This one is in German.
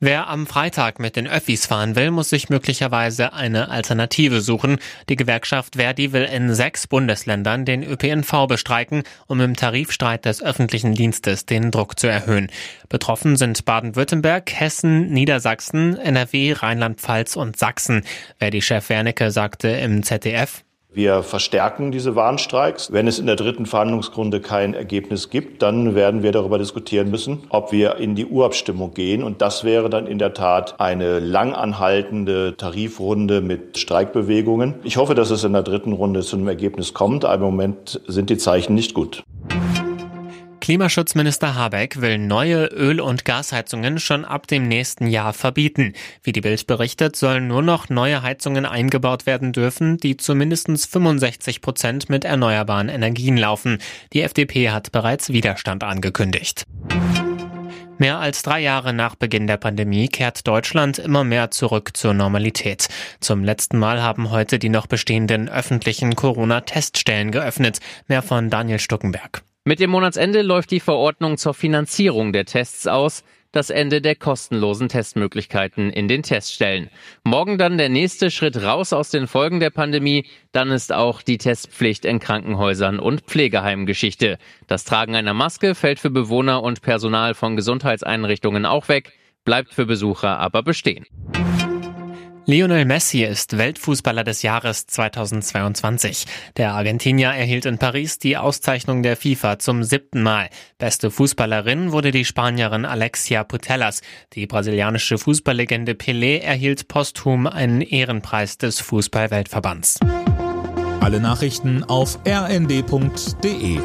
Wer am Freitag mit den Öffis fahren will, muss sich möglicherweise eine Alternative suchen. Die Gewerkschaft Verdi will in sechs Bundesländern den ÖPNV bestreiken, um im Tarifstreit des öffentlichen Dienstes den Druck zu erhöhen. Betroffen sind Baden-Württemberg, Hessen, Niedersachsen, NRW, Rheinland-Pfalz und Sachsen. Verdi-Chef Wernicke sagte im ZDF, wir verstärken diese Warnstreiks. Wenn es in der dritten Verhandlungsrunde kein Ergebnis gibt, dann werden wir darüber diskutieren müssen, ob wir in die Urabstimmung gehen. Und das wäre dann in der Tat eine lang anhaltende Tarifrunde mit Streikbewegungen. Ich hoffe, dass es in der dritten Runde zu einem Ergebnis kommt. Aber im Moment sind die Zeichen nicht gut. Klimaschutzminister Habeck will neue Öl- und Gasheizungen schon ab dem nächsten Jahr verbieten. Wie die Bild berichtet, sollen nur noch neue Heizungen eingebaut werden dürfen, die zu mindestens 65 Prozent mit erneuerbaren Energien laufen. Die FDP hat bereits Widerstand angekündigt. Mehr als drei Jahre nach Beginn der Pandemie kehrt Deutschland immer mehr zurück zur Normalität. Zum letzten Mal haben heute die noch bestehenden öffentlichen Corona-Teststellen geöffnet. Mehr von Daniel Stuckenberg. Mit dem Monatsende läuft die Verordnung zur Finanzierung der Tests aus, das Ende der kostenlosen Testmöglichkeiten in den Teststellen. Morgen dann der nächste Schritt raus aus den Folgen der Pandemie, dann ist auch die Testpflicht in Krankenhäusern und Pflegeheimen Geschichte. Das Tragen einer Maske fällt für Bewohner und Personal von Gesundheitseinrichtungen auch weg, bleibt für Besucher aber bestehen. Lionel Messi ist Weltfußballer des Jahres 2022. Der Argentinier erhielt in Paris die Auszeichnung der FIFA zum siebten Mal. Beste Fußballerin wurde die Spanierin Alexia Putellas. Die brasilianische Fußballlegende Pelé erhielt posthum einen Ehrenpreis des Fußballweltverbands. Alle Nachrichten auf rnd.de